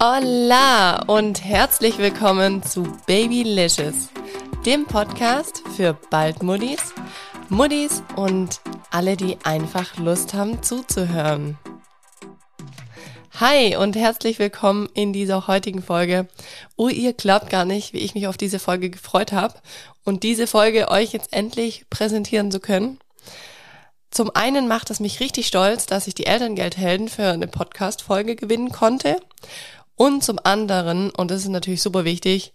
Hola und herzlich willkommen zu Babylicious, dem Podcast für Baldmuddis, Muddis und alle, die einfach Lust haben zuzuhören. Hi und herzlich willkommen in dieser heutigen Folge. Oh, ihr glaubt gar nicht, wie ich mich auf diese Folge gefreut habe und diese Folge euch jetzt endlich präsentieren zu können. Zum einen macht es mich richtig stolz, dass ich die Elterngeldhelden für eine Podcast-Folge gewinnen konnte. Und zum anderen, und das ist natürlich super wichtig,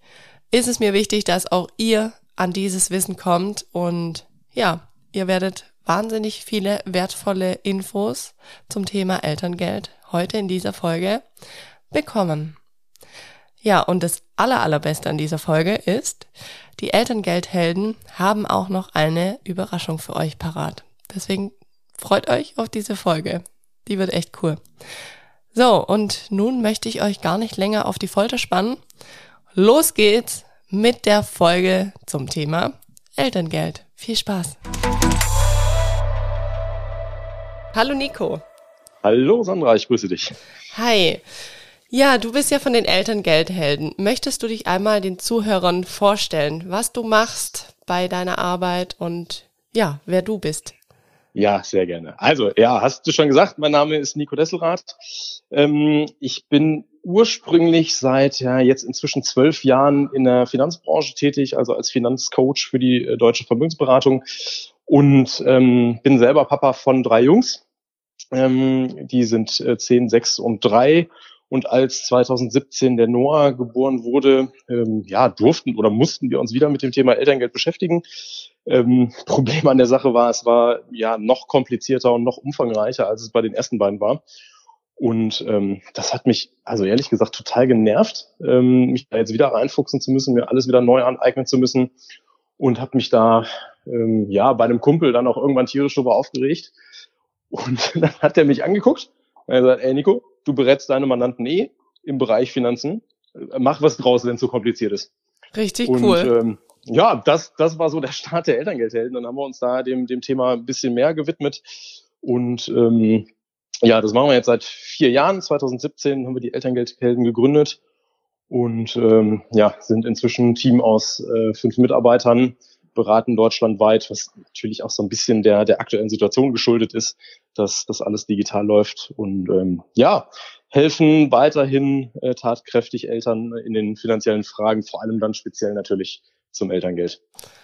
ist es mir wichtig, dass auch ihr an dieses Wissen kommt und ja, ihr werdet wahnsinnig viele wertvolle Infos zum Thema Elterngeld heute in dieser Folge bekommen. Ja, und das aller, allerbeste an dieser Folge ist, die Elterngeldhelden haben auch noch eine Überraschung für euch parat. Deswegen freut euch auf diese Folge. Die wird echt cool. So, und nun möchte ich euch gar nicht länger auf die Folter spannen. Los geht's mit der Folge zum Thema Elterngeld. Viel Spaß. Hallo Nico. Hallo Sandra, ich grüße dich. Hi. Ja, du bist ja von den Elterngeldhelden. Möchtest du dich einmal den Zuhörern vorstellen, was du machst bei deiner Arbeit und ja, wer du bist? Ja, sehr gerne. Also, ja, hast du schon gesagt, mein Name ist Nico Desselrath. Ähm, ich bin ursprünglich seit ja jetzt inzwischen zwölf Jahren in der Finanzbranche tätig, also als Finanzcoach für die äh, deutsche Vermögensberatung und ähm, bin selber Papa von drei Jungs. Ähm, die sind äh, 10, 6 und 3. Und als 2017 der Noah geboren wurde, ähm, ja, durften oder mussten wir uns wieder mit dem Thema Elterngeld beschäftigen. Ähm, Problem an der Sache war, es war ja noch komplizierter und noch umfangreicher, als es bei den ersten beiden war. Und ähm, das hat mich, also ehrlich gesagt, total genervt, ähm, mich da jetzt wieder reinfuchsen zu müssen, mir alles wieder neu aneignen zu müssen und habe mich da ähm, ja bei einem Kumpel dann auch irgendwann tierisch darüber aufgeregt, und dann hat er mich angeguckt und er gesagt, ey Nico, du berätst deine Mandanten eh im Bereich Finanzen. Mach was draus, wenn es so kompliziert ist. Richtig und, cool. Ähm, ja, das, das war so der Start der Elterngeldhelden. Dann haben wir uns da dem, dem Thema ein bisschen mehr gewidmet. Und ähm, ja, das machen wir jetzt seit vier Jahren. 2017 haben wir die Elterngeldhelden gegründet und ähm, ja, sind inzwischen ein Team aus äh, fünf Mitarbeitern, beraten deutschlandweit, was natürlich auch so ein bisschen der, der aktuellen Situation geschuldet ist, dass das alles digital läuft und ähm, ja, helfen weiterhin äh, tatkräftig Eltern in den finanziellen Fragen, vor allem dann speziell natürlich zum Elterngeld.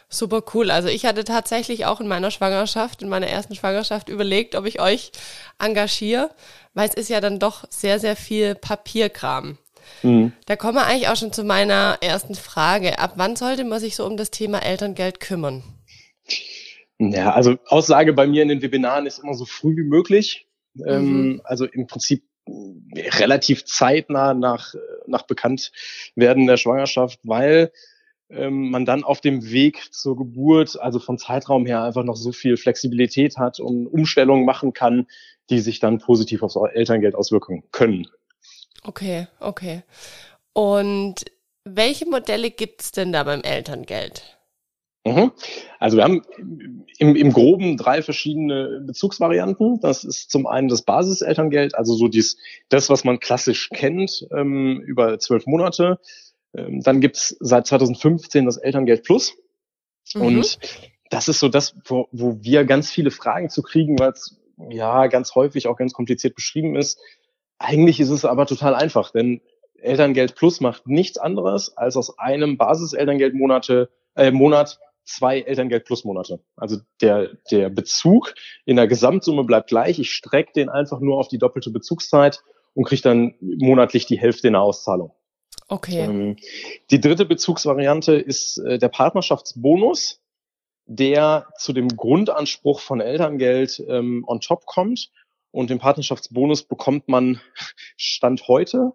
Super cool. Also ich hatte tatsächlich auch in meiner Schwangerschaft, in meiner ersten Schwangerschaft überlegt, ob ich euch engagiere, weil es ist ja dann doch sehr, sehr viel Papierkram. Mhm. Da kommen wir eigentlich auch schon zu meiner ersten Frage. Ab wann sollte man sich so um das Thema Elterngeld kümmern? Ja, also Aussage bei mir in den Webinaren ist immer so früh wie möglich. Ähm, mhm. Ähm, also im Prinzip relativ zeitnah nach, nach Bekanntwerden der Schwangerschaft, weil ähm, man dann auf dem Weg zur Geburt, also vom Zeitraum her, einfach noch so viel Flexibilität hat und Umstellungen machen kann, die sich dann positiv aufs Elterngeld auswirken können. Okay, okay. Und welche Modelle gibt's denn da beim Elterngeld? Mhm. Also wir haben im, im Groben drei verschiedene Bezugsvarianten. Das ist zum einen das Basiselterngeld, also so dies, das, was man klassisch kennt, ähm, über zwölf Monate. Ähm, dann gibt's seit 2015 das Elterngeld Plus. Mhm. Und das ist so das, wo, wo wir ganz viele Fragen zu kriegen, weil es ja ganz häufig auch ganz kompliziert beschrieben ist. Eigentlich ist es aber total einfach, denn Elterngeld Plus macht nichts anderes, als aus einem Basiselterngeldmonate äh, Monat zwei Elterngeld Plus Monate. Also der, der Bezug in der Gesamtsumme bleibt gleich. Ich strecke den einfach nur auf die doppelte Bezugszeit und kriege dann monatlich die Hälfte in der Auszahlung. Okay. Ähm, die dritte Bezugsvariante ist äh, der Partnerschaftsbonus, der zu dem Grundanspruch von Elterngeld ähm, on top kommt und den Partnerschaftsbonus bekommt man Stand heute,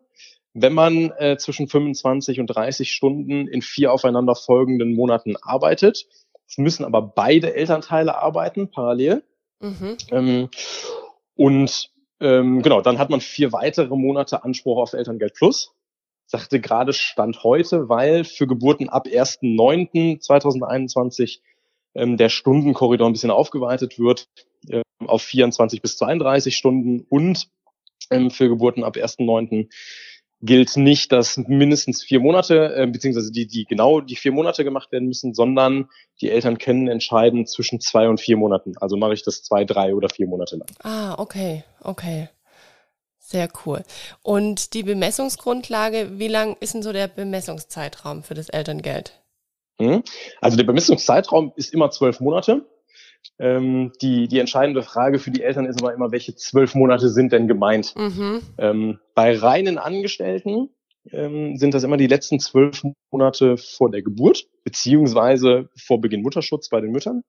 wenn man äh, zwischen 25 und 30 Stunden in vier aufeinanderfolgenden Monaten arbeitet. Es müssen aber beide Elternteile arbeiten, parallel. Mhm. Ähm, und ähm, genau, dann hat man vier weitere Monate Anspruch auf Elterngeld Plus. Sagte gerade Stand heute, weil für Geburten ab 1.9.2021 ähm, der Stundenkorridor ein bisschen aufgeweitet wird auf 24 bis 32 Stunden und ähm, für Geburten ab 1.9 gilt nicht, dass mindestens vier Monate, äh, beziehungsweise die, die genau die vier Monate gemacht werden müssen, sondern die Eltern können entscheiden zwischen zwei und vier Monaten. Also mache ich das zwei, drei oder vier Monate lang. Ah, okay, okay. Sehr cool. Und die Bemessungsgrundlage, wie lang ist denn so der Bemessungszeitraum für das Elterngeld? Mhm. Also der Bemessungszeitraum ist immer zwölf Monate. Ähm, die, die entscheidende Frage für die Eltern ist aber immer, welche zwölf Monate sind denn gemeint? Mhm. Ähm, bei reinen Angestellten ähm, sind das immer die letzten zwölf Monate vor der Geburt, beziehungsweise vor Beginn Mutterschutz bei den Müttern.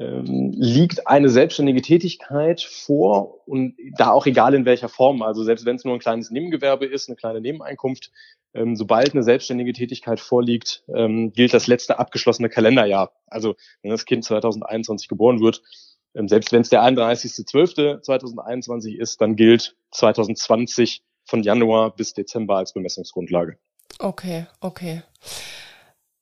Ähm, liegt eine selbstständige Tätigkeit vor und da auch egal in welcher Form, also selbst wenn es nur ein kleines Nebengewerbe ist, eine kleine Nebeneinkunft, ähm, sobald eine selbstständige Tätigkeit vorliegt, ähm, gilt das letzte abgeschlossene Kalenderjahr. Also wenn das Kind 2021 geboren wird, ähm, selbst wenn es der 31.12.2021 ist, dann gilt 2020 von Januar bis Dezember als Bemessungsgrundlage. Okay, okay.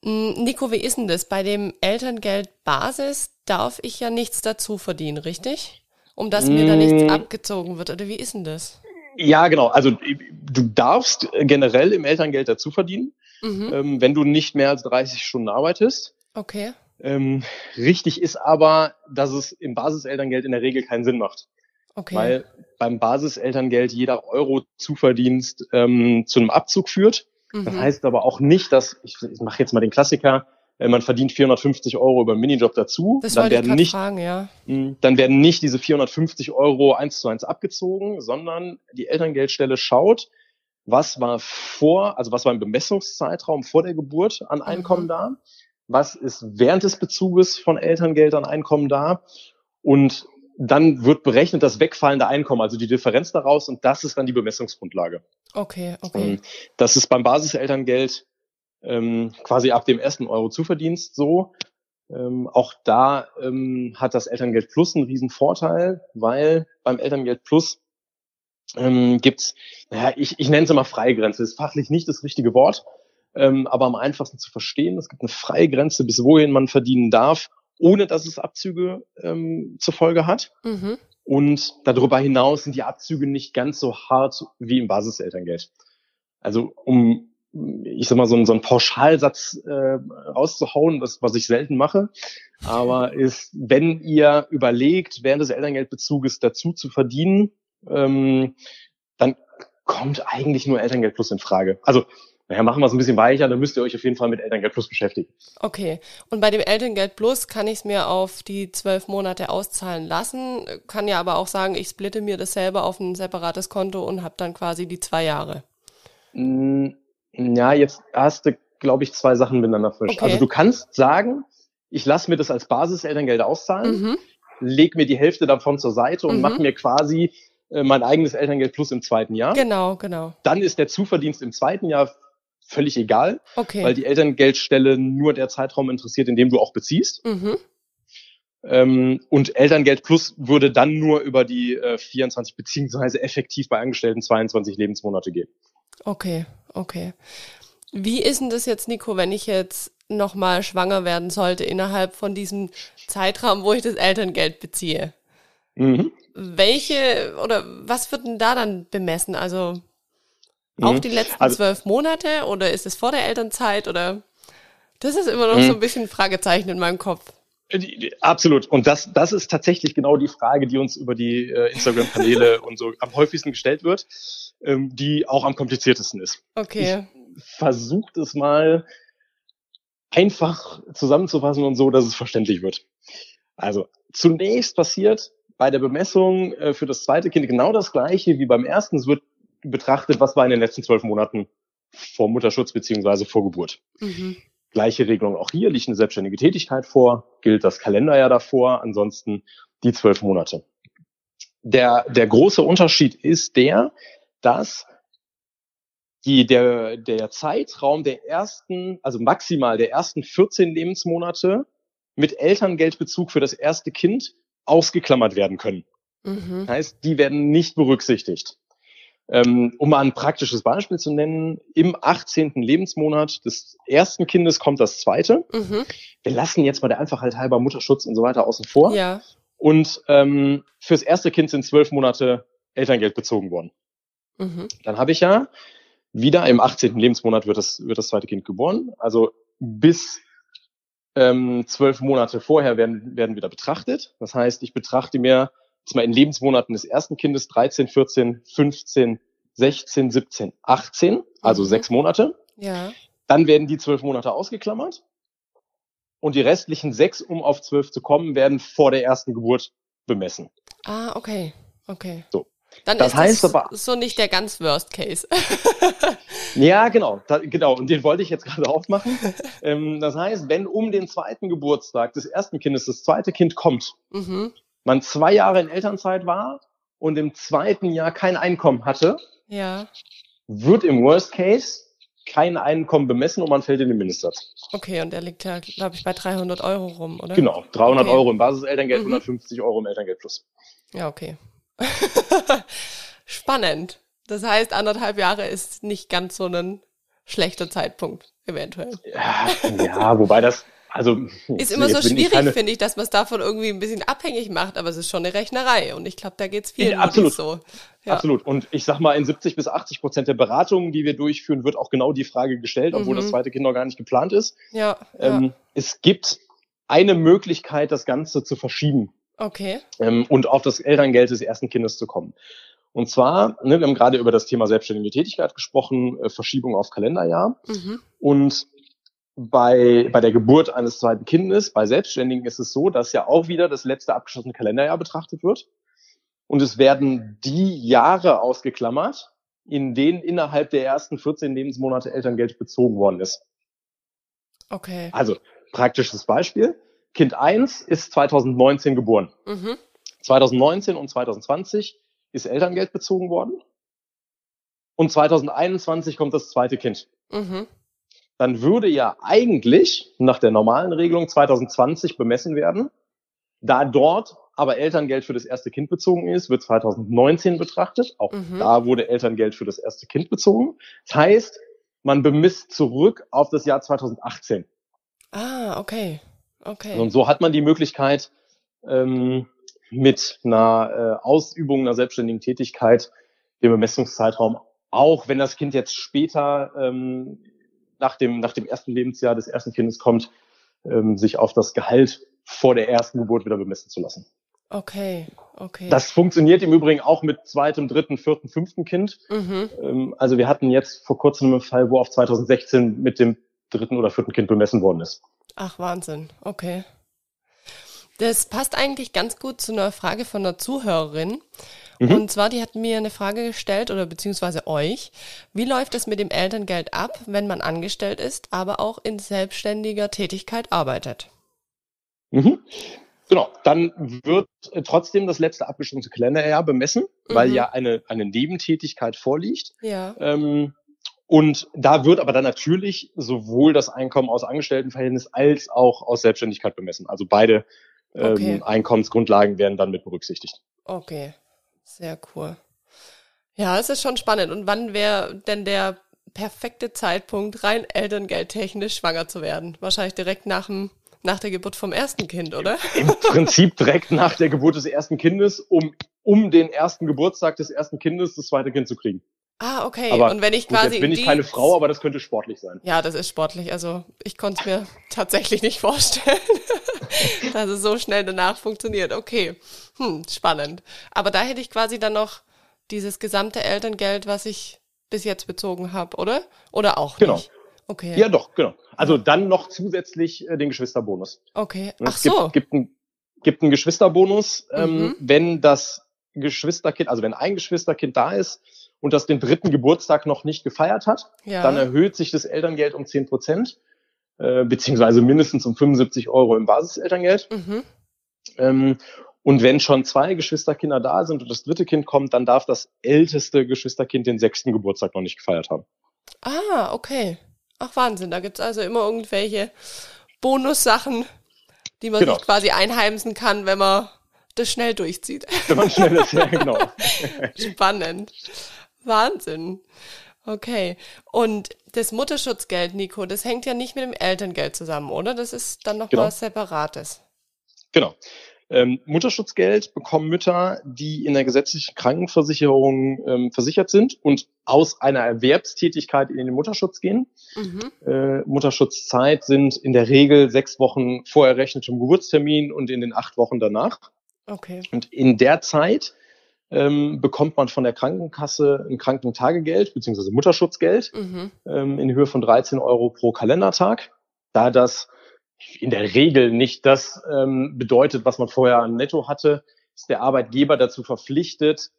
Hm, Nico, wie ist denn das? Bei dem Elterngeldbasis darf ich ja nichts dazu verdienen, richtig? Um dass mir da nichts hm. abgezogen wird. Oder wie ist denn das? Ja, genau. Also du darfst generell im Elterngeld dazu verdienen, mhm. ähm, wenn du nicht mehr als 30 Stunden arbeitest. Okay. Ähm, richtig ist aber, dass es im Basiselterngeld in der Regel keinen Sinn macht. Okay. Weil beim Basiselterngeld jeder Euro Zuverdienst ähm, zu einem Abzug führt. Mhm. Das heißt aber auch nicht, dass, ich, ich mache jetzt mal den Klassiker, man verdient 450 Euro über einen Minijob dazu. Das dann werden nicht, fragen, ja. Hm, dann werden nicht diese 450 Euro eins zu eins abgezogen, sondern die Elterngeldstelle schaut, was war vor, also was war im Bemessungszeitraum vor der Geburt an Einkommen mhm. da, was ist während des Bezuges von Elterngeld an Einkommen da und dann wird berechnet das wegfallende Einkommen, also die Differenz daraus und das ist dann die Bemessungsgrundlage. Okay, okay. Das ist beim Basiselterngeld ähm, quasi ab dem ersten Euro Zuverdienst so. Ähm, auch da ähm, hat das Elterngeld Plus einen riesen Vorteil, weil beim Elterngeld Plus ähm, gibt's, naja, ich, ich nenne es immer Freigrenze, ist fachlich nicht das richtige Wort, ähm, aber am einfachsten zu verstehen. Es gibt eine Freigrenze, bis wohin man verdienen darf, ohne dass es Abzüge ähm, zur Folge hat. Mhm. Und darüber hinaus sind die Abzüge nicht ganz so hart wie im Basiselterngeld. Also um ich sag mal, so, ein, so einen Pauschalsatz äh, rauszuhauen, das, was ich selten mache. Aber ist, wenn ihr überlegt, während des Elterngeldbezuges dazu zu verdienen, ähm, dann kommt eigentlich nur Elterngeld Plus in Frage. Also, naja, machen wir es ein bisschen weicher, dann müsst ihr euch auf jeden Fall mit Elterngeld Plus beschäftigen. Okay. Und bei dem Elterngeld Plus kann ich es mir auf die zwölf Monate auszahlen lassen, kann ja aber auch sagen, ich splitte mir das selber auf ein separates Konto und habe dann quasi die zwei Jahre. Mm ja, jetzt hast du, glaube ich, zwei Sachen miteinander vermischt. Okay. Also du kannst sagen, ich lasse mir das als Basiselterngeld auszahlen, mhm. leg mir die Hälfte davon zur Seite und mhm. mache mir quasi äh, mein eigenes Elterngeld plus im zweiten Jahr. Genau, genau. Dann ist der Zuverdienst im zweiten Jahr völlig egal, okay. weil die Elterngeldstelle nur der Zeitraum interessiert, in dem du auch beziehst. Mhm. Ähm, und Elterngeld Plus würde dann nur über die äh, 24 beziehungsweise effektiv bei Angestellten 22 Lebensmonate gehen. Okay, okay. Wie ist denn das jetzt, Nico, wenn ich jetzt nochmal schwanger werden sollte innerhalb von diesem Zeitraum, wo ich das Elterngeld beziehe? Mhm. Welche oder was wird denn da dann bemessen? Also mhm. die letzten also, zwölf Monate oder ist es vor der Elternzeit oder das ist immer noch mhm. so ein bisschen ein Fragezeichen in meinem Kopf. Absolut. Und das, das ist tatsächlich genau die Frage, die uns über die äh, Instagram-Kanäle und so am häufigsten gestellt wird, ähm, die auch am kompliziertesten ist. Okay. Versucht es mal einfach zusammenzufassen und so, dass es verständlich wird. Also zunächst passiert bei der Bemessung äh, für das zweite Kind genau das gleiche wie beim ersten. Es wird betrachtet, was war in den letzten zwölf Monaten vor Mutterschutz beziehungsweise vor Geburt. Mhm. Gleiche Regelung auch hier, liegt eine selbstständige Tätigkeit vor, gilt das Kalenderjahr davor, ansonsten die zwölf Monate. Der, der große Unterschied ist der, dass die, der, der Zeitraum der ersten, also maximal der ersten 14 Lebensmonate mit Elterngeldbezug für das erste Kind ausgeklammert werden können. Mhm. Heißt, die werden nicht berücksichtigt. Ähm, um mal ein praktisches Beispiel zu nennen, im 18. Lebensmonat des ersten Kindes kommt das zweite. Mhm. Wir lassen jetzt mal der Einfachheit halber Mutterschutz und so weiter außen vor. Ja. Und ähm, fürs erste Kind sind zwölf Monate Elterngeld bezogen worden. Mhm. Dann habe ich ja wieder im 18. Lebensmonat wird das, wird das zweite Kind geboren. Also bis ähm, zwölf Monate vorher werden, werden wieder betrachtet. Das heißt, ich betrachte mir jetzt mal in Lebensmonaten des ersten Kindes 13, 14, 15, 16, 17, 18, also Mhm. sechs Monate. Ja. Dann werden die zwölf Monate ausgeklammert. Und die restlichen sechs, um auf zwölf zu kommen, werden vor der ersten Geburt bemessen. Ah, okay. Okay. So. Dann Das ist heißt das aber- so nicht der ganz Worst Case. Ja, genau, da, genau. Und den wollte ich jetzt gerade aufmachen. ähm, das heißt, wenn um den zweiten Geburtstag des ersten Kindes das zweite Kind kommt, mhm. man zwei Jahre in Elternzeit war und im zweiten Jahr kein Einkommen hatte, Ja. wird im Worst Case kein Einkommen bemessen und man fällt in den Mindestsatz. Okay, und der liegt ja, glaube ich, bei 300 Euro rum, oder? Genau, 300 Okay. Euro im Basiselterngeld, Mhm. 150 Euro im Elterngeld plus. Ja, okay. Spannend. Das heißt, anderthalb Jahre ist nicht ganz so ein schlechter Zeitpunkt, eventuell. Ja, ja wobei das, also Ist immer so schwierig, finde ich, dass man es davon irgendwie ein bisschen abhängig macht, aber es ist schon eine Rechnerei und ich glaube, da geht's vielen Ja, absolut. So. Ja. Absolut. Und ich sag mal, in 70 bis 80 Prozent der Beratungen, die wir durchführen, wird auch genau die Frage gestellt, obwohl Mhm. das zweite Kind noch gar nicht geplant ist. Ja, ja. Ähm, es gibt eine Möglichkeit, das Ganze zu verschieben okay. ähm, und auf das Elterngeld des ersten Kindes zu kommen. Und zwar, ne, wir haben gerade über das Thema selbstständige Tätigkeit gesprochen, äh, Verschiebung auf Kalenderjahr. Mhm. Und bei, bei der Geburt eines zweiten Kindes, bei Selbstständigen ist es so, dass ja auch wieder das letzte abgeschlossene Kalenderjahr betrachtet wird. Und es werden die Jahre ausgeklammert, in denen innerhalb der ersten 14 Lebensmonate Elterngeld bezogen worden ist. Okay. Also, praktisches Beispiel. Kind 1 ist 2019 geboren. Mhm. 2019 und 2020 ist Elterngeld bezogen worden. Und 2021 kommt das zweite Kind. Mhm. Dann würde ja eigentlich nach der normalen Regelung 2020 bemessen werden. Da dort aber Elterngeld für das erste Kind bezogen ist, wird 2019 betrachtet. Auch Mhm. da wurde Elterngeld für das erste Kind bezogen. Das heißt, man bemisst zurück auf das Jahr 2018. Ah, okay. Okay. Und so hat man die Möglichkeit, ähm, mit einer äh, Ausübung einer selbstständigen Tätigkeit den Bemessungszeitraum, auch wenn das Kind jetzt später ähm, nach, dem, nach dem ersten Lebensjahr des ersten Kindes kommt, ähm, sich auf das Gehalt vor der ersten Geburt wieder bemessen zu lassen. Okay. Okay. Das funktioniert im Übrigen auch mit zweitem, dritten, vierten, fünften Kind. mhm. Ähm, also wir hatten jetzt vor kurzem einen Fall, wo auf 2016 mit dem dritten oder vierten Kind bemessen worden ist. Ach, Wahnsinn. Okay. Das passt eigentlich ganz gut zu einer Frage von einer Zuhörerin. Mhm. Und zwar, die hat mir eine Frage gestellt oder beziehungsweise euch. Wie läuft es mit dem Elterngeld ab, wenn man angestellt ist, aber auch in selbstständiger Tätigkeit arbeitet? Mhm. Genau, dann wird trotzdem das letzte abgeschlossene Kalenderjahr bemessen, weil Mhm. ja eine, eine Nebentätigkeit vorliegt. Ja. Ähm, und da wird aber dann natürlich sowohl das Einkommen aus Angestelltenverhältnis als auch aus Selbstständigkeit bemessen. Also beide ähm, Okay. Einkommensgrundlagen werden dann mit berücksichtigt. Okay. Sehr cool. Ja, es ist schon spannend. Und wann wäre denn der perfekte Zeitpunkt, rein elterngeldtechnisch schwanger zu werden? Wahrscheinlich direkt nach, dem, nach der Geburt vom ersten Kind, oder? Im Prinzip direkt nach der Geburt des ersten Kindes, um, um den ersten Geburtstag des ersten Kindes das zweite Kind zu kriegen. Ah, okay. Aber und wenn ich Gut, quasi jetzt bin in ich keine Frau, aber das könnte sportlich sein. Ja, das ist sportlich. Also ich konnte es mir tatsächlich nicht vorstellen, dass es so schnell danach funktioniert. Okay, hm, spannend. Aber da hätte ich quasi dann noch dieses gesamte Elterngeld, was ich bis jetzt bezogen habe, oder? Oder auch Genau. nicht? Okay. Ja, doch, genau. Also dann noch zusätzlich äh, den Geschwisterbonus. Okay. Ach es so. Gibt, gibt, einen, gibt einen Geschwisterbonus, ähm, Mhm. wenn das Geschwisterkind, also wenn ein Geschwisterkind da ist und das den dritten Geburtstag noch nicht gefeiert hat, ja. dann erhöht sich das Elterngeld um 10 Prozent, äh, beziehungsweise mindestens um 75 Euro im Basiselterngeld. mhm. Ähm, und wenn schon zwei Geschwisterkinder da sind und das dritte Kind kommt, dann darf das älteste Geschwisterkind den sechsten Geburtstag noch nicht gefeiert haben. Ah, okay. Ach, Wahnsinn. Da gibt's also immer irgendwelche Bonussachen, die man Genau. sich quasi einheimsen kann, wenn man das schnell durchzieht. Wenn man schnell ist, ja, genau. Spannend. Wahnsinn. Okay. Und das Mutterschutzgeld, Nico, das hängt ja nicht mit dem Elterngeld zusammen, oder? Das ist dann noch Genau. was Separates. Genau. Ähm, Mutterschutzgeld bekommen Mütter, die in der gesetzlichen Krankenversicherung ähm, versichert sind und aus einer Erwerbstätigkeit in den Mutterschutz gehen. Mhm. Äh, Mutterschutzzeit sind in der Regel sechs Wochen vor errechnetem Geburtstermin und in den acht Wochen danach. Okay. Und in der Zeit ähm, bekommt man von der Krankenkasse ein Krankentagegeld bzw. Mutterschutzgeld Mhm. ähm, in Höhe von 13 Euro pro Kalendertag. Da das in der Regel nicht das ähm, bedeutet, was man vorher an Netto hatte, ist der Arbeitgeber dazu verpflichtet,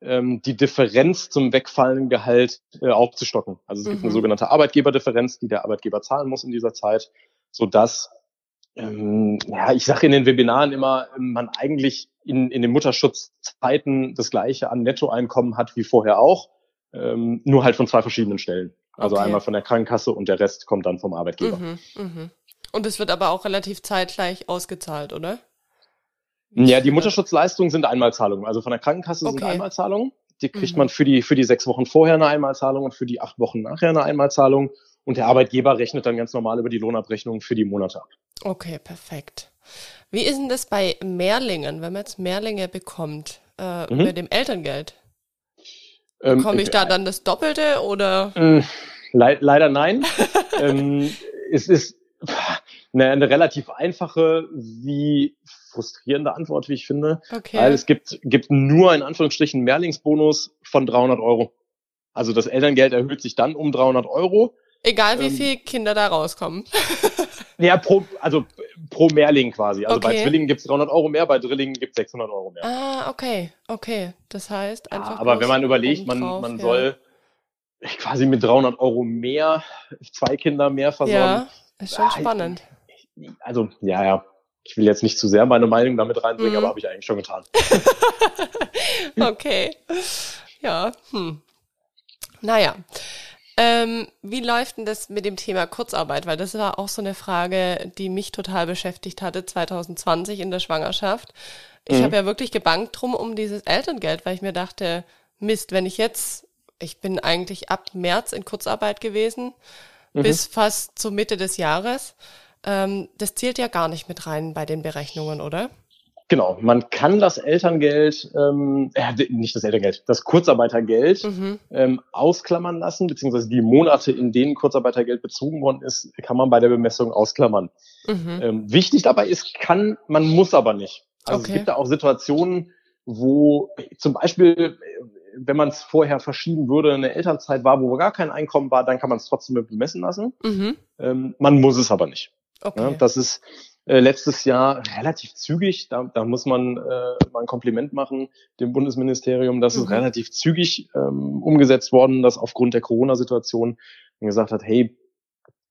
ähm, die Differenz zum wegfallenden Gehalt äh, aufzustocken. Also es gibt Mhm. eine sogenannte Arbeitgeberdifferenz, die der Arbeitgeber zahlen muss in dieser Zeit, sodass ähm, ja, ich sage in den Webinaren immer, man eigentlich in, in den Mutterschutzzeiten das gleiche an Nettoeinkommen hat wie vorher auch, ähm, nur halt von zwei verschiedenen Stellen. Also Okay. einmal von der Krankenkasse und der Rest kommt dann vom Arbeitgeber. Mhm. Mhm. Und es wird aber auch relativ zeitgleich ausgezahlt, oder? Ja, die Mutterschutzleistungen sind Einmalzahlungen. Also von der Krankenkasse sind Okay. Einmalzahlungen. Die kriegt Mhm. man für die, für die sechs Wochen vorher eine Einmalzahlung und für die acht Wochen nachher eine Einmalzahlung. Und der Arbeitgeber rechnet dann ganz normal über die Lohnabrechnung für die Monate ab. Okay, perfekt. Wie ist denn das bei Mehrlingen, wenn man jetzt Mehrlinge bekommt äh, Mhm. mit dem Elterngeld? Ähm, Bekomme ich da dann das Doppelte oder? Mm, Le leider nein. ähm, es ist eine, eine relativ einfache, wie frustrierende Antwort, wie ich finde. Okay. Weil es gibt, gibt nur in Anführungsstrichen Mehrlingsbonus von 300 Euro. Also das Elterngeld erhöht sich dann um 300 Euro. Egal wie ähm, viele Kinder da rauskommen. Ja, pro, also pro Mehrling quasi. Also bei Okay. Zwillingen gibt's 300 Euro mehr, bei Drillingen gibt's 600 Euro mehr. Ah, okay, okay. Das heißt Ja, einfach. aber bloß wenn man überlegt, man, obendrauf, man ja. soll quasi mit 300 Euro mehr zwei Kinder mehr versorgen. Ja, ist schon Ah, spannend. Also, ja, ja. Ich will jetzt nicht zu sehr meine Meinung damit reinbringen, Mhm. aber habe ich eigentlich schon getan. Okay. Ja, hm. Naja. Ähm, wie läuft denn das mit dem Thema Kurzarbeit? Weil das war auch so eine Frage, die mich total beschäftigt hatte 2020 in der Schwangerschaft. Ich Mhm. habe ja wirklich gebankt drum um dieses Elterngeld, weil ich mir dachte, Mist, wenn ich jetzt, ich bin eigentlich ab März in Kurzarbeit gewesen, Mhm. bis fast zur Mitte des Jahres. Ähm, das zählt ja gar nicht mit rein bei den Berechnungen, oder? Genau, man kann das Elterngeld, ähm, äh, nicht das Elterngeld, das Kurzarbeitergeld Mhm. ähm, ausklammern lassen, beziehungsweise die Monate, in denen Kurzarbeitergeld bezogen worden ist, kann man bei der Bemessung ausklammern. Mhm. Ähm, wichtig dabei ist, kann, man muss aber nicht. Also Okay. es gibt da auch Situationen, wo zum Beispiel, äh, wenn man es vorher verschieben würde, eine Elternzeit war, wo gar kein Einkommen war, dann kann man es trotzdem bemessen lassen. Mhm. Ähm, man muss es aber nicht. Okay. Ja, das ist äh, letztes Jahr relativ zügig. Da, da muss man äh, mal ein Kompliment machen dem Bundesministerium. Das ist Mhm. relativ zügig ähm, umgesetzt worden, dass aufgrund der Corona-Situation man gesagt hat, hey,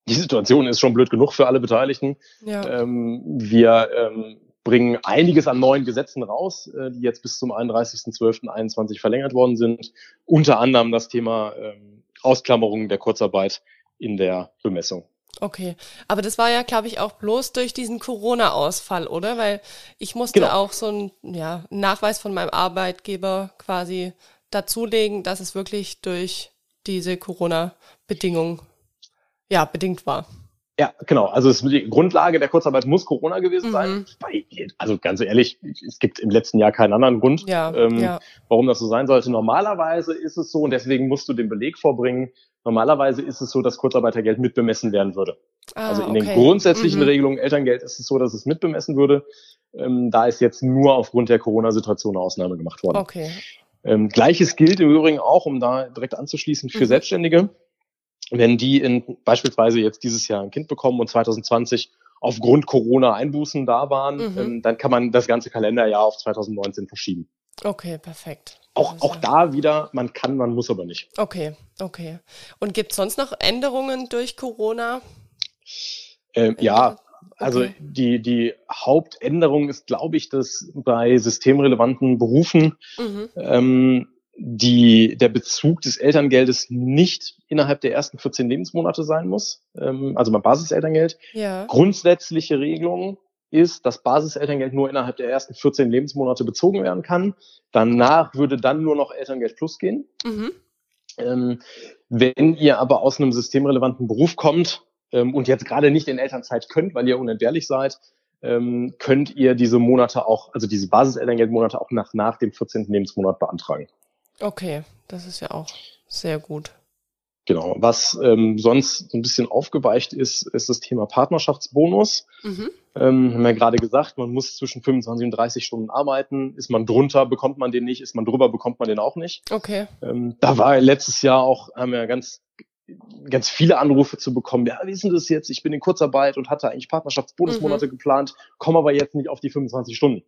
die Situation ist schon blöd genug für alle Beteiligten. ja. Ähm, wir ähm, bringen einiges an neuen Gesetzen raus, äh, die jetzt bis zum 31.12.21 verlängert worden sind. Unter anderem das Thema ähm, Ausklammerung der Kurzarbeit in der Bemessung. Okay, aber das war ja, glaube ich, auch bloß durch diesen Corona-Ausfall, oder? Weil ich musste Genau. auch so einen ja, Nachweis von meinem Arbeitgeber quasi dazulegen, dass es wirklich durch diese Corona-Bedingung ja bedingt war. Ja, genau. Also es, die Grundlage der Kurzarbeit muss Corona gewesen Mhm. sein. Bei- Also ganz ehrlich, es gibt im letzten Jahr keinen anderen Grund, Ja, ähm, ja. warum das so sein sollte. Normalerweise ist es so, und deswegen musst du den Beleg vorbringen, normalerweise ist es so, dass Kurzarbeitergeld mitbemessen werden würde. Ah, also in den okay. grundsätzlichen Mhm. Regelungen Elterngeld ist es so, dass es mitbemessen würde. Ähm, da ist jetzt nur aufgrund der Corona-Situation eine Ausnahme gemacht worden. Okay. Ähm, Gleiches gilt im Übrigen auch, um da direkt anzuschließen, für Mhm. Selbstständige. Wenn die in, beispielsweise jetzt dieses Jahr ein Kind bekommen und 2020 aufgrund Corona Einbußen da waren, Mhm. ähm, dann kann man das ganze Kalenderjahr auf 2019 verschieben. Okay, perfekt. Auch, ist auch da wieder, man kann, man muss aber nicht. Okay, okay. Und gibt es sonst noch Änderungen durch Corona? Ähm, ja, also Okay. die, die Hauptänderung ist, glaube ich, dass bei systemrelevanten Berufen Mhm. ähm, die, der Bezug des Elterngeldes nicht innerhalb der ersten 14 Lebensmonate sein muss, ähm, also beim Basiselterngeld. Ja. Grundsätzliche Regelung ist, dass Basiselterngeld nur innerhalb der ersten 14 Lebensmonate bezogen werden kann. Danach würde dann nur noch Elterngeld Plus gehen. Mhm. Ähm, wenn ihr aber aus einem systemrelevanten Beruf kommt ähm, und jetzt gerade nicht in Elternzeit könnt, weil ihr unentbehrlich seid, ähm, könnt ihr diese Monate auch, also diese Basiselterngeldmonate auch nach, nach dem 14. Lebensmonat beantragen. Okay, das ist ja auch sehr gut. Genau. Was ähm, sonst so ein bisschen aufgeweicht ist, ist das Thema Partnerschaftsbonus. Mhm. Ähm, haben wir gerade gesagt, man muss zwischen 25 und 30 Stunden arbeiten. Ist man drunter, bekommt man den nicht. Ist man drüber, bekommt man den auch nicht. Okay. Ähm, da war letztes Jahr auch, haben wir ganz ganz viele Anrufe zu bekommen. Ja, wie ist denn das jetzt? Ich bin in Kurzarbeit und hatte eigentlich Partnerschaftsbonusmonate mhm. geplant, komme aber jetzt nicht auf die 25 Stunden.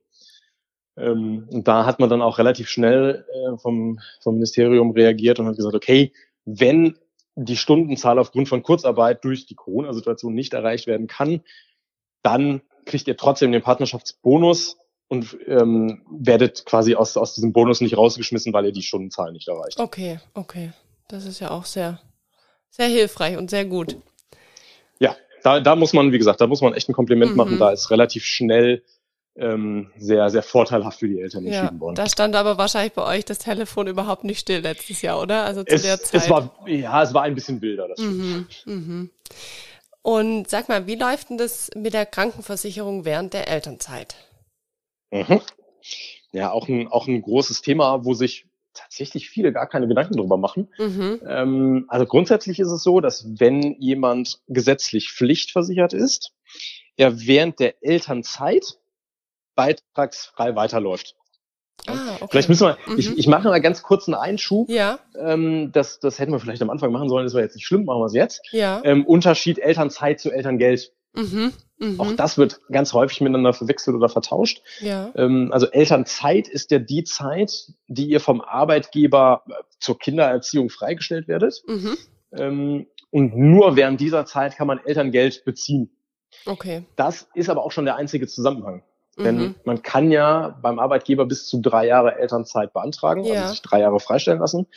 Ähm, und da hat man dann auch relativ schnell äh, vom, vom Ministerium reagiert und hat gesagt, okay, wenn die Stundenzahl aufgrund von Kurzarbeit durch die Corona-Situation nicht erreicht werden kann, dann kriegt ihr trotzdem den Partnerschaftsbonus und ähm, werdet quasi aus, aus diesem Bonus nicht rausgeschmissen, weil ihr die Stundenzahl nicht erreicht. Okay, okay. Das ist ja auch sehr, sehr hilfreich und sehr gut. Ja, da, da muss man, wie gesagt, da muss man echt ein Kompliment mhm. machen. Da ist relativ schnell ähm, sehr, sehr vorteilhaft für die Eltern ja, entschieden worden. Da stand aber wahrscheinlich bei euch das Telefon überhaupt nicht still letztes Jahr, oder? Also zu es, der Zeit. Es war, ja, es war ein bisschen wilder, das mhm, mhm. Und sag mal, wie läuft denn das mit der Krankenversicherung während der Elternzeit? Mhm. Ja, auch ein, auch ein großes Thema, wo sich tatsächlich viele gar keine Gedanken drüber machen. Mhm. Ähm, also grundsätzlich ist es so, dass wenn jemand gesetzlich pflichtversichert ist, er während der Elternzeit beitragsfrei weiterläuft. Ah, okay. Vielleicht müssen wir, mhm. ich, ich mache mal ganz kurz einen Einschub. Ja. Ähm, das, das hätten wir vielleicht am Anfang machen sollen, das war jetzt nicht schlimm, machen wir es jetzt. Ja. Ähm, Unterschied Elternzeit zu Elterngeld. Mhm. Mhm. Auch das wird ganz häufig miteinander verwechselt oder vertauscht. Ja. Ähm, also Elternzeit ist ja die Zeit, die ihr vom Arbeitgeber zur Kindererziehung freigestellt werdet. Mhm. Ähm, und nur während dieser Zeit kann man Elterngeld beziehen. Okay. Das ist aber auch schon der einzige Zusammenhang. Denn mhm. man kann ja beim Arbeitgeber bis zu drei Jahre Elternzeit beantragen, also ja. also sich drei Jahre freistellen lassen.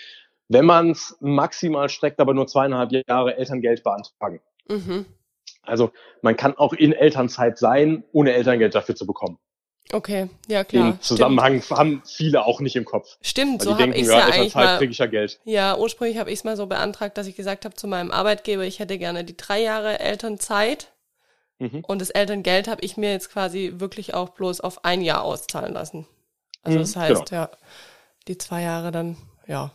Wenn man es maximal streckt, aber nur zweieinhalb Jahre Elterngeld beantragen. Mhm. Also man kann auch in Elternzeit sein, ohne Elterngeld dafür zu bekommen. Okay, ja klar. Den Zusammenhang stimmt. haben viele auch nicht im Kopf. Stimmt, so habe ich ja, ja eigentlich mal. Krieg ich ja, Geld. ja, ursprünglich habe ich es mal so beantragt, dass ich gesagt habe zu meinem Arbeitgeber, ich hätte gerne die drei Jahre Elternzeit Mhm. Und das Elterngeld habe ich mir jetzt quasi wirklich auch bloß auf ein Jahr auszahlen lassen. Also mhm, das heißt, genau. ja, die zwei Jahre dann, ja.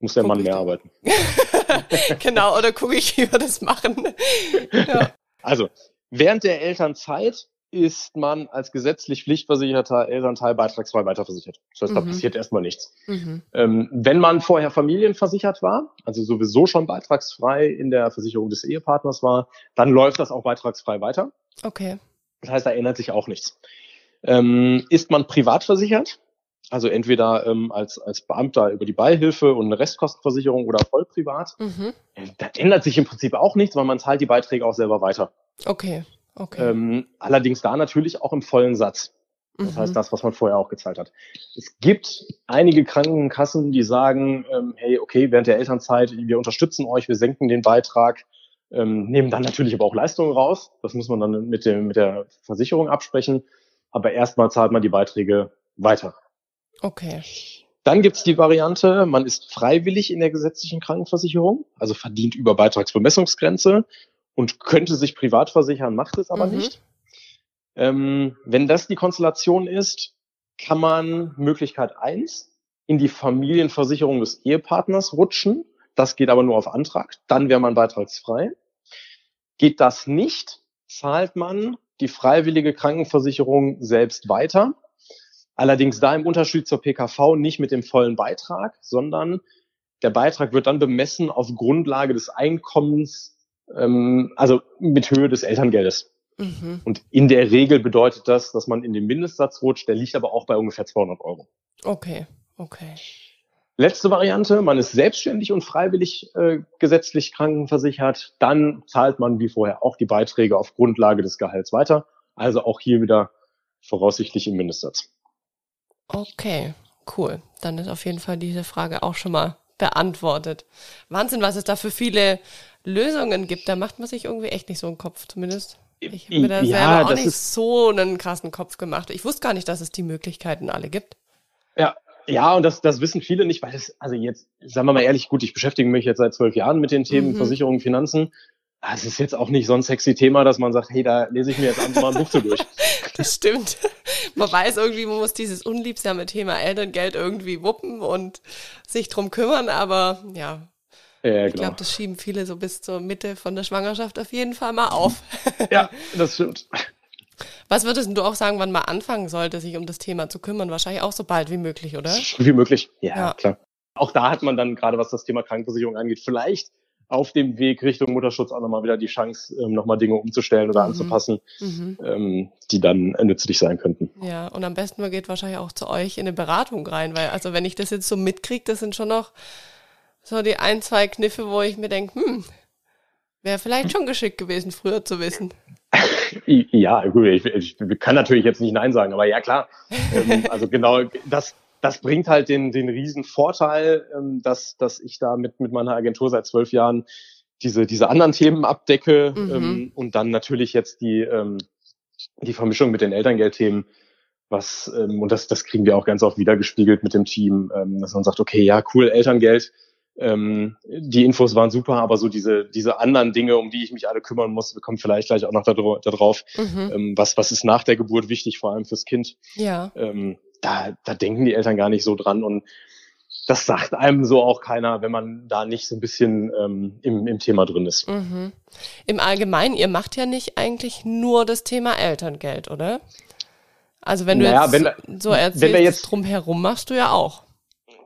Muss der Mann mehr arbeiten. genau, oder gucke ich, wie wir das machen. ja. Also, während der Elternzeit ist man als gesetzlich pflichtversicherter Elternteil beitragsfrei weiterversichert. Das heißt, mhm. da passiert erstmal nichts. Mhm. Ähm, wenn man vorher familienversichert war, also sowieso schon beitragsfrei in der Versicherung des Ehepartners war, dann läuft das auch beitragsfrei weiter. Okay. Das heißt, da ändert sich auch nichts. Ähm, ist man privat versichert, also entweder ähm, als, als Beamter über die Beihilfe und eine Restkostenversicherung oder voll privat, mhm. Äh, da ändert sich im Prinzip auch nichts, weil man zahlt die Beiträge auch selber weiter. Okay. Okay. Ähm, allerdings da natürlich auch im vollen Satz. Das mhm. heißt, das, was man vorher auch gezahlt hat. Es gibt einige Krankenkassen, die sagen, ähm, hey, okay, während der Elternzeit, wir unterstützen euch, wir senken den Beitrag, ähm, nehmen dann natürlich aber auch Leistungen raus. Das muss man dann mit, dem, mit der Versicherung absprechen. Aber erstmal zahlt man die Beiträge weiter. Okay. Dann gibt's die Variante, man ist freiwillig in der gesetzlichen Krankenversicherung, also verdient über Beitragsbemessungsgrenze und könnte sich privat versichern, macht es aber mhm. nicht. Ähm, wenn das die Konstellation ist, kann man Möglichkeit eins in die Familienversicherung des Ehepartners rutschen. Das geht aber nur auf Antrag. Dann wäre man beitragsfrei. Geht das nicht, zahlt man die freiwillige Krankenversicherung selbst weiter. Allerdings da im Unterschied zur PKV nicht mit dem vollen Beitrag, sondern der Beitrag wird dann bemessen auf Grundlage des Einkommens ähm, also mit Höhe des Elterngeldes. Mhm. Und in der Regel bedeutet das, dass man in den Mindestsatz rutscht, der liegt aber auch bei ungefähr 200 Euro. Okay, okay. Letzte Variante, man ist selbstständig und freiwillig äh, gesetzlich krankenversichert, dann zahlt man wie vorher auch die Beiträge auf Grundlage des Gehalts weiter. Also auch hier wieder voraussichtlich im Mindestsatz. Okay, cool. Dann ist auf jeden Fall diese Frage auch schon mal beantwortet. Wahnsinn, was es da für viele Lösungen gibt. Da macht man sich irgendwie echt nicht so einen Kopf, zumindest. Ich habe mir da ja, selber auch nicht so einen krassen Kopf gemacht. Ich wusste gar nicht, dass es die Möglichkeiten alle gibt. Ja, ja, und das, das wissen viele nicht, weil das, also jetzt, sagen wir mal ehrlich, gut, ich beschäftige mich jetzt seit zwölf Jahren mit den Themen mhm. Versicherungen, Finanzen. Es ist jetzt auch nicht so ein sexy Thema, dass man sagt, hey, da lese ich mir jetzt einfach mal ein Buch zu durch. Das stimmt. Man weiß irgendwie, man muss dieses unliebsame Thema Elterngeld irgendwie wuppen und sich drum kümmern, aber ja. Ja ich genau. glaube, das schieben viele so bis zur Mitte von der Schwangerschaft auf jeden Fall mal auf. Ja, das stimmt. Was würdest du auch sagen, wann man anfangen sollte, sich um das Thema zu kümmern? Wahrscheinlich auch so bald wie möglich, oder? Wie möglich, ja, ja. klar. Auch da hat man dann gerade, was das Thema Krankenversicherung angeht, vielleicht auf dem Weg Richtung Mutterschutz auch nochmal wieder die Chance, ähm, nochmal Dinge umzustellen oder mhm. anzupassen, mhm. Ähm, die dann nützlich sein könnten. Ja, und am besten man geht wahrscheinlich auch zu euch in eine Beratung rein, weil also wenn ich das jetzt so mitkriege, das sind schon noch so die ein, zwei Kniffe, wo ich mir denke, hm, wäre vielleicht schon geschickt gewesen, früher zu wissen. Ja, gut, ich, ich kann natürlich jetzt nicht Nein sagen, aber ja klar. ähm, also genau, das, das bringt halt den, den riesen Vorteil, ähm, dass, dass ich da mit, mit meiner Agentur seit zwölf Jahren diese, diese anderen Themen abdecke mhm. ähm, und dann natürlich jetzt die, die Vermischung mit den Elterngeldthemen, was, und das, das kriegen wir auch ganz oft wiedergespiegelt mit dem Team, dass man sagt, okay, ja, cool, Elterngeld, ähm, die Infos waren super, aber so diese, diese anderen Dinge, um die ich mich alle kümmern muss, wir kommen vielleicht gleich auch noch da, da drauf. Mhm. Ähm, was, was ist nach der Geburt wichtig, vor allem fürs Kind? Ja. Ähm, da, da denken die Eltern gar nicht so dran und das sagt einem so auch keiner, wenn man da nicht so ein bisschen ähm, im, im Thema drin ist. Mhm. Im Allgemeinen, ihr macht ja nicht eigentlich nur das Thema Elterngeld, oder? Also wenn du naja, jetzt wenn, so erzählst, wenn wir jetzt drumherum machst du ja auch.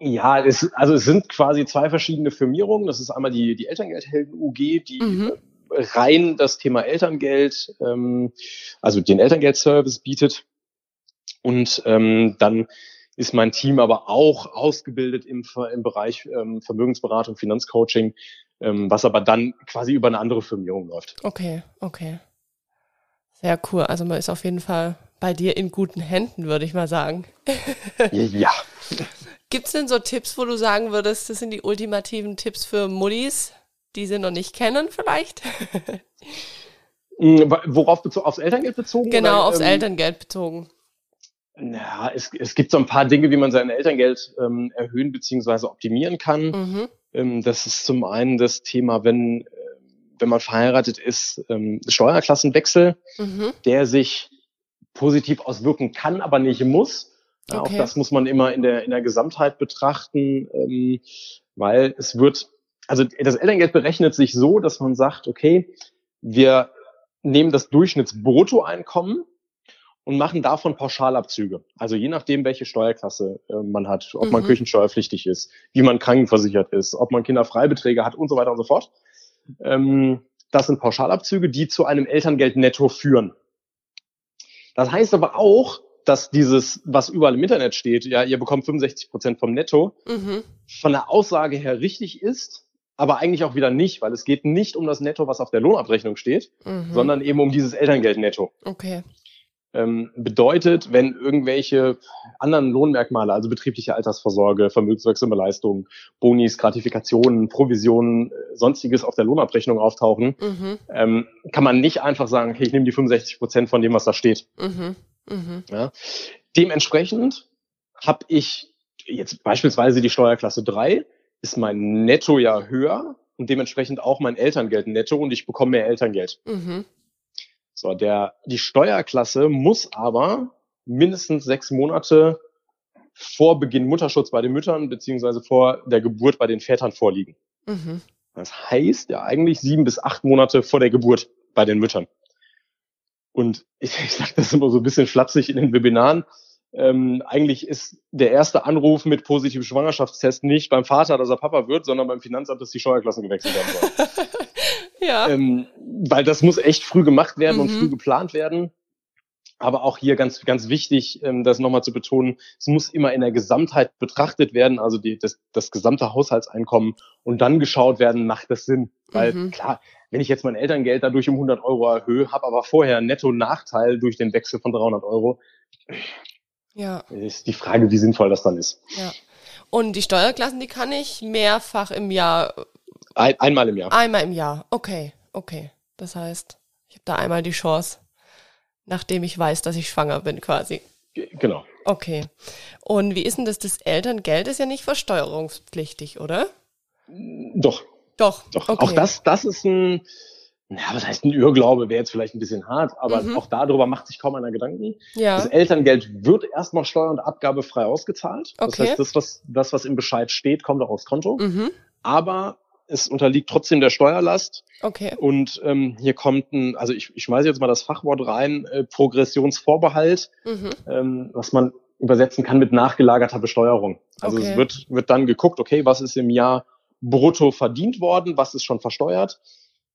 Ja, es, also es sind quasi zwei verschiedene Firmierungen. Das ist einmal die, die Elterngeldhelden UG, die mhm. rein das Thema Elterngeld, ähm, also den Elterngeldservice bietet. Und ähm, dann ist mein Team aber auch ausgebildet im, im Bereich ähm, Vermögensberatung, Finanzcoaching, ähm, was aber dann quasi über eine andere Firmierung läuft. Okay, okay. Sehr cool. Also man ist auf jeden Fall bei dir in guten Händen, würde ich mal sagen. ja. Gibt es denn so Tipps, wo du sagen würdest, das sind die ultimativen Tipps für Muddis, die sie noch nicht kennen vielleicht? Hm, worauf bezogen? Aufs Elterngeld bezogen? Genau, oder, aufs ähm, Elterngeld bezogen. Ja, es, es gibt so ein paar Dinge, wie man sein Elterngeld ähm, erhöhen bzw. optimieren kann. Mhm. Ähm, das ist zum einen das Thema, wenn, äh, wenn man verheiratet ist, ähm, Steuerklassenwechsel, mhm. der sich positiv auswirken kann, aber nicht muss. Okay. Auch das muss man immer in der, in der Gesamtheit betrachten, ähm, weil es wird, also das Elterngeld berechnet sich so, dass man sagt, okay, wir nehmen das Durchschnittsbruttoeinkommen und machen davon Pauschalabzüge. Also je nachdem, welche Steuerklasse äh, man hat, ob mhm. man kirchensteuerpflichtig ist, wie man krankenversichert ist, ob man Kinderfreibeträge hat und so weiter und so fort. Ähm, das sind Pauschalabzüge, die zu einem Elterngeld netto führen. Das heißt aber auch, dass dieses, was überall im Internet steht, ja, ihr bekommt 65 Prozent vom Netto, mhm. von der Aussage her richtig ist, aber eigentlich auch wieder nicht, weil es geht nicht um das Netto, was auf der Lohnabrechnung steht, mhm. sondern eben um dieses Elterngeld-Netto. Okay. Ähm, bedeutet, wenn irgendwelche anderen Lohnmerkmale, also betriebliche Altersvorsorge, vermögenswirksame Leistungen, Bonis, Gratifikationen, Provisionen, äh, sonstiges auf der Lohnabrechnung auftauchen, mhm. ähm, kann man nicht einfach sagen, okay, ich nehme die 65 Prozent von dem, was da steht. Mhm. Mhm. Ja. Dementsprechend habe ich jetzt beispielsweise die Steuerklasse 3, ist mein Netto ja höher und dementsprechend auch mein Elterngeld netto und ich bekomme mehr Elterngeld. Mhm. So, der, die Steuerklasse muss aber mindestens sechs Monate vor Beginn Mutterschutz bei den Müttern beziehungsweise vor der Geburt bei den Vätern vorliegen. Mhm. Das heißt ja eigentlich sieben bis acht Monate vor der Geburt bei den Müttern. Und ich, ich sage das immer so ein bisschen flapsig in den Webinaren. Ähm, eigentlich ist der erste Anruf mit positivem Schwangerschaftstest nicht beim Vater, dass er Papa wird, sondern beim Finanzamt, dass die Steuerklassen gewechselt werden sollen. ja. Ähm, weil das muss echt früh gemacht werden mhm. und früh geplant werden. Aber auch hier ganz, ganz wichtig, ähm, das nochmal zu betonen, es muss immer in der Gesamtheit betrachtet werden, also die, das, das gesamte Haushaltseinkommen und dann geschaut werden, macht das Sinn? Weil mhm. klar, wenn ich jetzt mein Elterngeld dadurch um 100 Euro erhöhe, habe aber vorher Netto-Nachteil durch den Wechsel von 300 Euro, ja. ist die Frage, wie sinnvoll das dann ist. Ja. Und die Steuerklassen, die kann ich mehrfach im Jahr. Ein, einmal im Jahr. Einmal im Jahr. Okay, okay. Das heißt, ich habe da einmal die Chance, nachdem ich weiß, dass ich schwanger bin, quasi. Genau. Okay. Und wie ist denn das? Das Elterngeld ist ja nicht versteuerungspflichtig, oder? Doch. Doch. Doch. Okay. Auch das, das ist ein, ja, was heißt ein Irrglaube, wäre jetzt vielleicht ein bisschen hart, aber mhm. auch darüber macht sich kaum einer Gedanken. Ja. Das Elterngeld wird erstmal steuer- und abgabefrei ausgezahlt. Okay. Das heißt, das was, das, was im Bescheid steht, kommt auch aufs Konto. Mhm. Aber es unterliegt trotzdem der Steuerlast. Okay. Und ähm, hier kommt ein, also ich, ich schmeiße jetzt mal das Fachwort rein, äh, Progressionsvorbehalt, mhm. ähm, was man übersetzen kann mit nachgelagerter Besteuerung. Also okay. es wird, wird dann geguckt, okay, was ist im Jahr brutto verdient worden, was ist schon versteuert.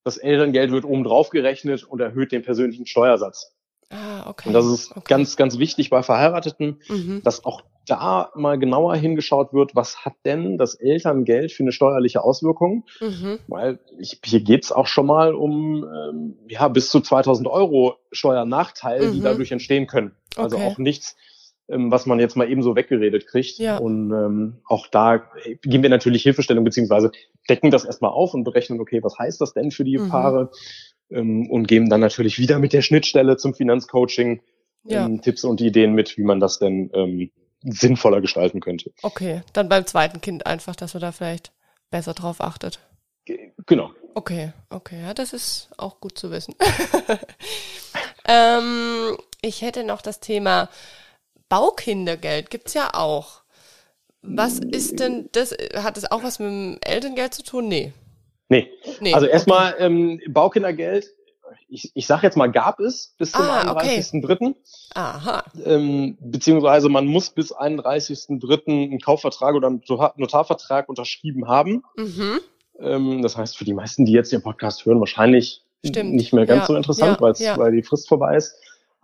Das Elterngeld wird oben drauf gerechnet und erhöht den persönlichen Steuersatz. Ah, okay. Und das ist okay. ganz, ganz wichtig bei Verheirateten, mhm. dass auch da mal genauer hingeschaut wird, was hat denn das Elterngeld für eine steuerliche Auswirkung? Mhm. Weil ich, hier geht's auch schon mal um ähm, ja bis zu 2000 Euro Steuernachteil, mhm. die dadurch entstehen können. Also okay. auch nichts, ähm, was man jetzt mal eben so weggeredet kriegt. Ja. Und ähm, auch da geben wir natürlich Hilfestellung beziehungsweise decken das erstmal auf und berechnen, okay, was heißt das denn für die mhm. Paare? Ähm, und geben dann natürlich wieder mit der Schnittstelle zum Finanzcoaching ja. ähm, Tipps und Ideen mit, wie man das denn ähm, sinnvoller gestalten könnte. Okay, dann beim zweiten Kind einfach, dass man da vielleicht besser drauf achtet. Genau. Okay, okay, ja, das ist auch gut zu wissen. ähm, ich hätte noch das Thema Baukindergeld, gibt's ja auch. Was ist denn das? Hat das auch was mit dem Elterngeld zu tun? Nee. Nee. nee also erstmal okay. ähm, Baukindergeld ich, ich sage jetzt mal, gab es bis zum ah, 31.3. Okay. Aha. Ähm, beziehungsweise man muss bis 31.3. einen Kaufvertrag oder einen Notarvertrag unterschrieben haben. Mhm. Ähm, das heißt, für die meisten, die jetzt den Podcast hören, wahrscheinlich Stimmt. nicht mehr ganz ja. so interessant, ja. Ja. weil die Frist vorbei ist.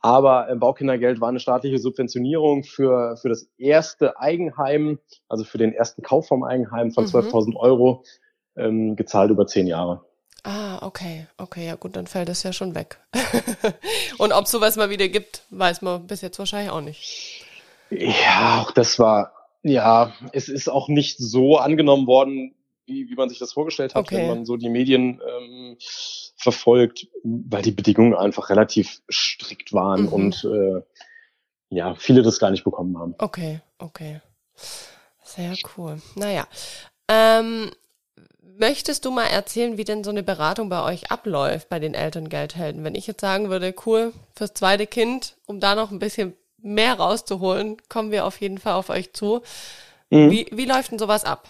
Aber äh, Baukindergeld war eine staatliche Subventionierung für, für das erste Eigenheim, also für den ersten Kauf vom Eigenheim von mhm. 12.000 Euro, ähm, gezahlt über zehn Jahre. Ah, okay, okay, ja gut, dann fällt das ja schon weg. Und ob sowas mal wieder gibt, weiß man bis jetzt wahrscheinlich auch nicht. Ja, auch das war, ja, es ist auch nicht so angenommen worden, wie, wie man sich das vorgestellt hat, okay. wenn man so die Medien ähm, verfolgt, weil die Bedingungen einfach relativ strikt waren mhm. und äh, ja, viele das gar nicht bekommen haben. Okay, okay. Sehr cool. Naja. Ähm, Möchtest du mal erzählen, wie denn so eine Beratung bei euch abläuft, bei den Elterngeldhelden? Wenn ich jetzt sagen würde, cool, fürs zweite Kind, um da noch ein bisschen mehr rauszuholen, kommen wir auf jeden Fall auf euch zu. Mhm. Wie, wie läuft denn sowas ab?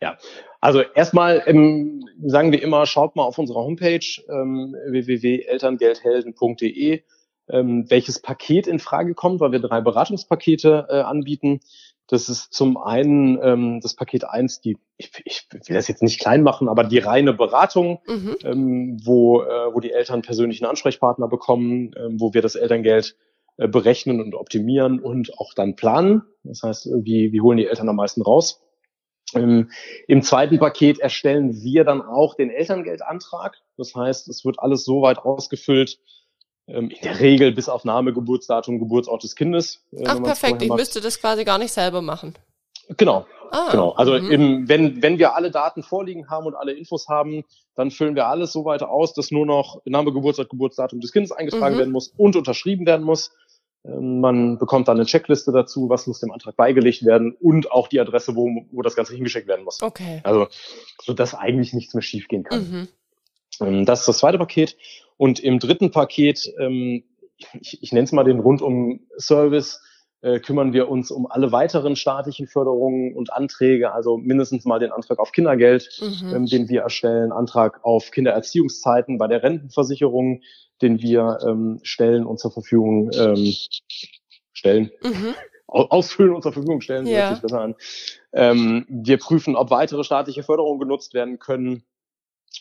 Ja, also erstmal ähm, sagen wir immer, schaut mal auf unserer Homepage ähm, www.elterngeldhelden.de, ähm, welches Paket in Frage kommt, weil wir drei Beratungspakete äh, anbieten. Das ist zum einen ähm, das Paket eins, die, ich, ich will das jetzt nicht klein machen, aber die reine Beratung, mhm. ähm, wo, äh, wo die Eltern persönlichen Ansprechpartner bekommen, ähm, wo wir das Elterngeld äh, berechnen und optimieren und auch dann planen. Das heißt, wie, wie holen die Eltern am meisten raus? Ähm, Im zweiten Paket erstellen wir dann auch den Elterngeldantrag. Das heißt, es wird alles so weit ausgefüllt, in der Regel bis auf Name, Geburtsdatum, Geburtsort des Kindes. Äh, Ach, perfekt. Ich müsste das quasi gar nicht selber machen. Genau. Ah, genau. Also mhm. im, wenn, wenn wir alle Daten vorliegen haben und alle Infos haben, dann füllen wir alles so weit aus, dass nur noch Name, Geburtsort, Geburtsdatum des Kindes eingetragen mhm. werden muss und unterschrieben werden muss. Ähm, man bekommt dann eine Checkliste dazu, was muss dem Antrag beigelegt werden und auch die Adresse, wo, wo das Ganze hingeschickt werden muss. Okay. Also, so dass eigentlich nichts mehr schiefgehen kann. Mhm. Ähm, das ist das zweite Paket. Und im dritten Paket, ähm, ich, ich nenne es mal den Rundum-Service, äh, kümmern wir uns um alle weiteren staatlichen Förderungen und Anträge, also mindestens mal den Antrag auf Kindergeld, mhm. ähm, den wir erstellen, Antrag auf Kindererziehungszeiten bei der Rentenversicherung, den wir ähm, stellen und zur Verfügung ähm, stellen. Mhm. Ausfüllen und zur Verfügung stellen, ja. hört sich besser an. Ähm, wir prüfen, ob weitere staatliche Förderungen genutzt werden können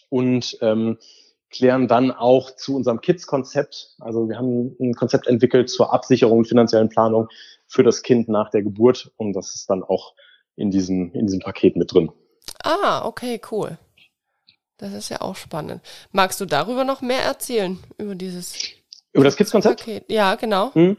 und ähm, klären dann auch zu unserem Kids-Konzept. Also wir haben ein Konzept entwickelt zur Absicherung und finanziellen Planung für das Kind nach der Geburt und das ist dann auch in diesem, in diesem Paket mit drin. Ah, okay, cool. Das ist ja auch spannend. Magst du darüber noch mehr erzählen, über dieses über das Kids-Konzept? Ja, genau. Hm.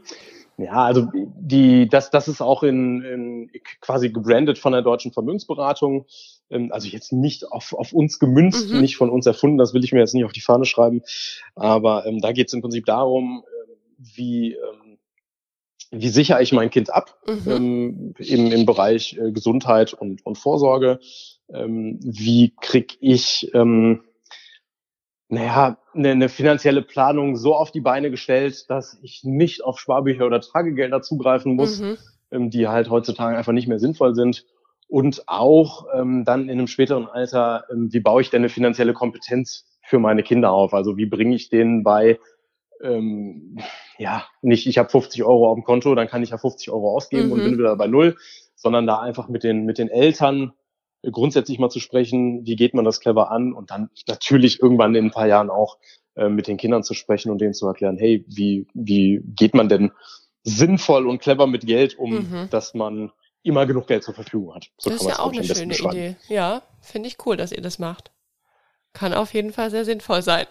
Ja, also die, das, das ist auch in, in quasi gebrandet von der deutschen Vermögensberatung. Ähm, also jetzt nicht auf, auf uns gemünzt, mhm. nicht von uns erfunden, das will ich mir jetzt nicht auf die Fahne schreiben. Aber ähm, da geht es im Prinzip darum, äh, wie, ähm, wie sichere ich mein Kind ab mhm. ähm, im, im Bereich äh, Gesundheit und, und Vorsorge? Ähm, wie krieg ich ähm, naja, eine, eine finanzielle Planung so auf die Beine gestellt, dass ich nicht auf Sparbücher oder Tagegelder zugreifen muss, mhm. ähm, die halt heutzutage einfach nicht mehr sinnvoll sind. Und auch ähm, dann in einem späteren Alter, ähm, wie baue ich denn eine finanzielle Kompetenz für meine Kinder auf? Also wie bringe ich denen bei, ähm, ja, nicht ich habe 50 Euro auf dem Konto, dann kann ich ja 50 Euro ausgeben mhm. und bin wieder bei null, sondern da einfach mit den, mit den Eltern grundsätzlich mal zu sprechen, wie geht man das clever an und dann natürlich irgendwann in ein paar Jahren auch äh, mit den Kindern zu sprechen und denen zu erklären, hey, wie, wie geht man denn sinnvoll und clever mit Geld um, mhm. dass man immer genug Geld zur Verfügung hat. So das ist ja auch eine schöne Idee. Ja, finde ich cool, dass ihr das macht. Kann auf jeden Fall sehr sinnvoll sein.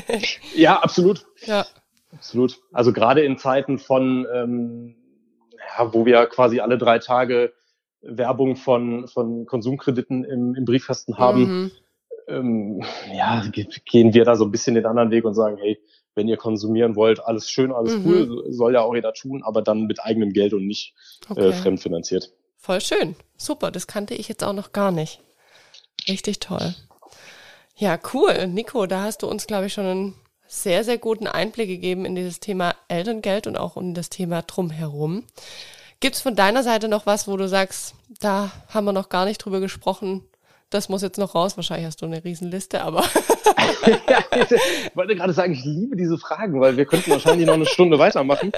ja, absolut. Ja. Absolut. Also gerade in Zeiten von, ähm, ja, wo wir quasi alle drei Tage Werbung von, von Konsumkrediten im, im Briefkasten haben, mhm. ähm, ja, gehen wir da so ein bisschen den anderen Weg und sagen, hey, wenn ihr konsumieren wollt, alles schön, alles mhm. cool, soll ja auch jeder tun, aber dann mit eigenem Geld und nicht äh, okay. äh, fremdfinanziert. Voll schön. Super, das kannte ich jetzt auch noch gar nicht. Richtig toll. Ja, cool. Nico, da hast du uns, glaube ich, schon einen sehr, sehr guten Einblick gegeben in dieses Thema Elterngeld und auch in das Thema drumherum. Gibt es von deiner Seite noch was, wo du sagst, da haben wir noch gar nicht drüber gesprochen, das muss jetzt noch raus. Wahrscheinlich hast du eine Riesenliste, aber. ich wollte gerade sagen, ich liebe diese Fragen, weil wir könnten wahrscheinlich noch eine Stunde weitermachen.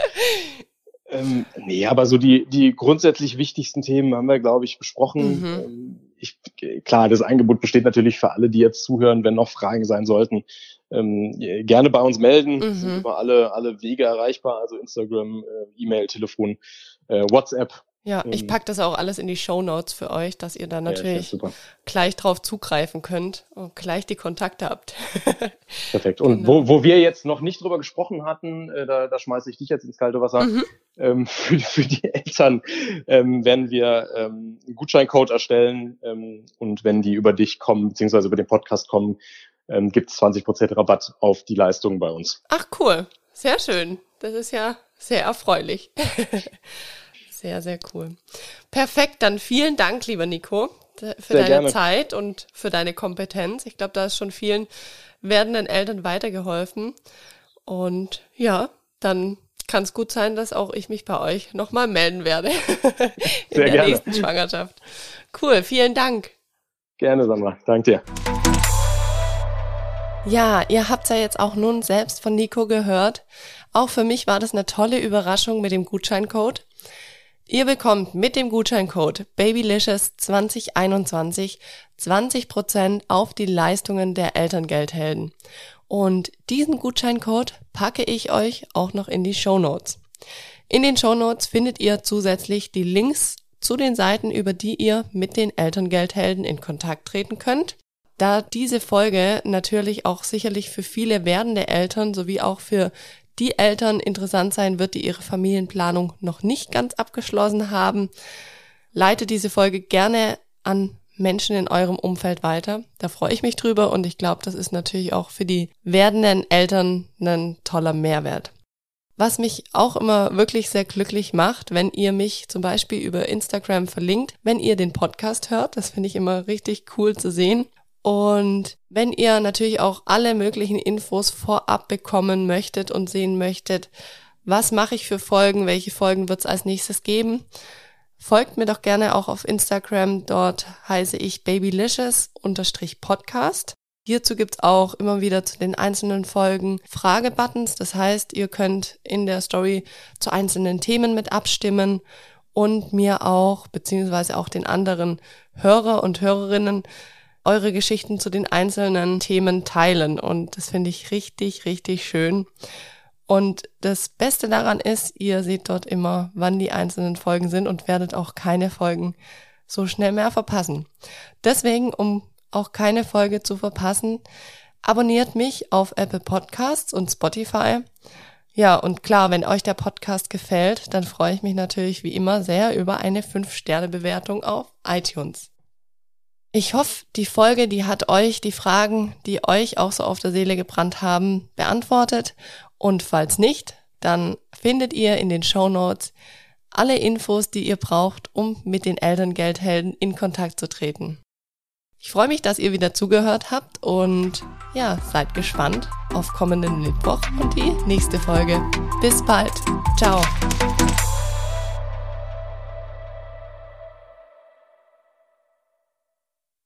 Ähm, nee, aber so die, die grundsätzlich wichtigsten Themen haben wir, glaube ich, besprochen. Mhm. Ähm, ich, klar, das Angebot besteht natürlich für alle, die jetzt zuhören, wenn noch Fragen sein sollten. Ähm, gerne bei uns melden. Mhm. Sind über alle, alle Wege erreichbar, also Instagram, äh, E-Mail, Telefon äh, WhatsApp. Ja, ich ähm, pack das auch alles in die Show Notes für euch, dass ihr da natürlich ja, gleich drauf zugreifen könnt und gleich die Kontakte habt. Perfekt. Und genau. wo, wo wir jetzt noch nicht drüber gesprochen hatten, äh, da, da schmeiße ich dich jetzt ins kalte Wasser. Mhm. Ähm, für, für die Eltern ähm, werden wir ähm, einen Gutscheincode erstellen ähm, und wenn die über dich kommen, beziehungsweise über den Podcast kommen, ähm, gibt es 20% Rabatt auf die Leistungen bei uns. Ach cool, sehr schön. Das ist ja sehr erfreulich. sehr, sehr cool. Perfekt, dann vielen Dank, lieber Nico, für sehr deine gerne. Zeit und für deine Kompetenz. Ich glaube, da ist schon vielen werdenden Eltern weitergeholfen. Und ja, dann kann es gut sein, dass auch ich mich bei euch nochmal melden werde in sehr der gerne. nächsten Schwangerschaft. Cool, vielen Dank. Gerne, Sandra. Danke dir. Ja, ihr habt ja jetzt auch nun selbst von Nico gehört. Auch für mich war das eine tolle Überraschung mit dem Gutscheincode. Ihr bekommt mit dem Gutscheincode Babylicious 2021 20% auf die Leistungen der Elterngeldhelden. Und diesen Gutscheincode packe ich euch auch noch in die Show Notes. In den Show Notes findet ihr zusätzlich die Links zu den Seiten, über die ihr mit den Elterngeldhelden in Kontakt treten könnt. Da diese Folge natürlich auch sicherlich für viele werdende Eltern sowie auch für die Eltern interessant sein wird, die ihre Familienplanung noch nicht ganz abgeschlossen haben. Leite diese Folge gerne an Menschen in eurem Umfeld weiter. Da freue ich mich drüber und ich glaube, das ist natürlich auch für die werdenden Eltern ein toller Mehrwert. Was mich auch immer wirklich sehr glücklich macht, wenn ihr mich zum Beispiel über Instagram verlinkt, wenn ihr den Podcast hört. Das finde ich immer richtig cool zu sehen. Und wenn ihr natürlich auch alle möglichen Infos vorab bekommen möchtet und sehen möchtet, was mache ich für Folgen, welche Folgen wird es als nächstes geben, folgt mir doch gerne auch auf Instagram. Dort heiße ich babylicious-podcast. Hierzu gibt's auch immer wieder zu den einzelnen Folgen Fragebuttons. Das heißt, ihr könnt in der Story zu einzelnen Themen mit abstimmen und mir auch, beziehungsweise auch den anderen Hörer und Hörerinnen eure Geschichten zu den einzelnen Themen teilen. Und das finde ich richtig, richtig schön. Und das Beste daran ist, ihr seht dort immer, wann die einzelnen Folgen sind und werdet auch keine Folgen so schnell mehr verpassen. Deswegen, um auch keine Folge zu verpassen, abonniert mich auf Apple Podcasts und Spotify. Ja, und klar, wenn euch der Podcast gefällt, dann freue ich mich natürlich wie immer sehr über eine 5-Sterne-Bewertung auf iTunes. Ich hoffe, die Folge, die hat euch die Fragen, die euch auch so auf der Seele gebrannt haben, beantwortet. Und falls nicht, dann findet ihr in den Show Notes alle Infos, die ihr braucht, um mit den Elterngeldhelden in Kontakt zu treten. Ich freue mich, dass ihr wieder zugehört habt und ja, seid gespannt auf kommenden Mittwoch und die nächste Folge. Bis bald. Ciao.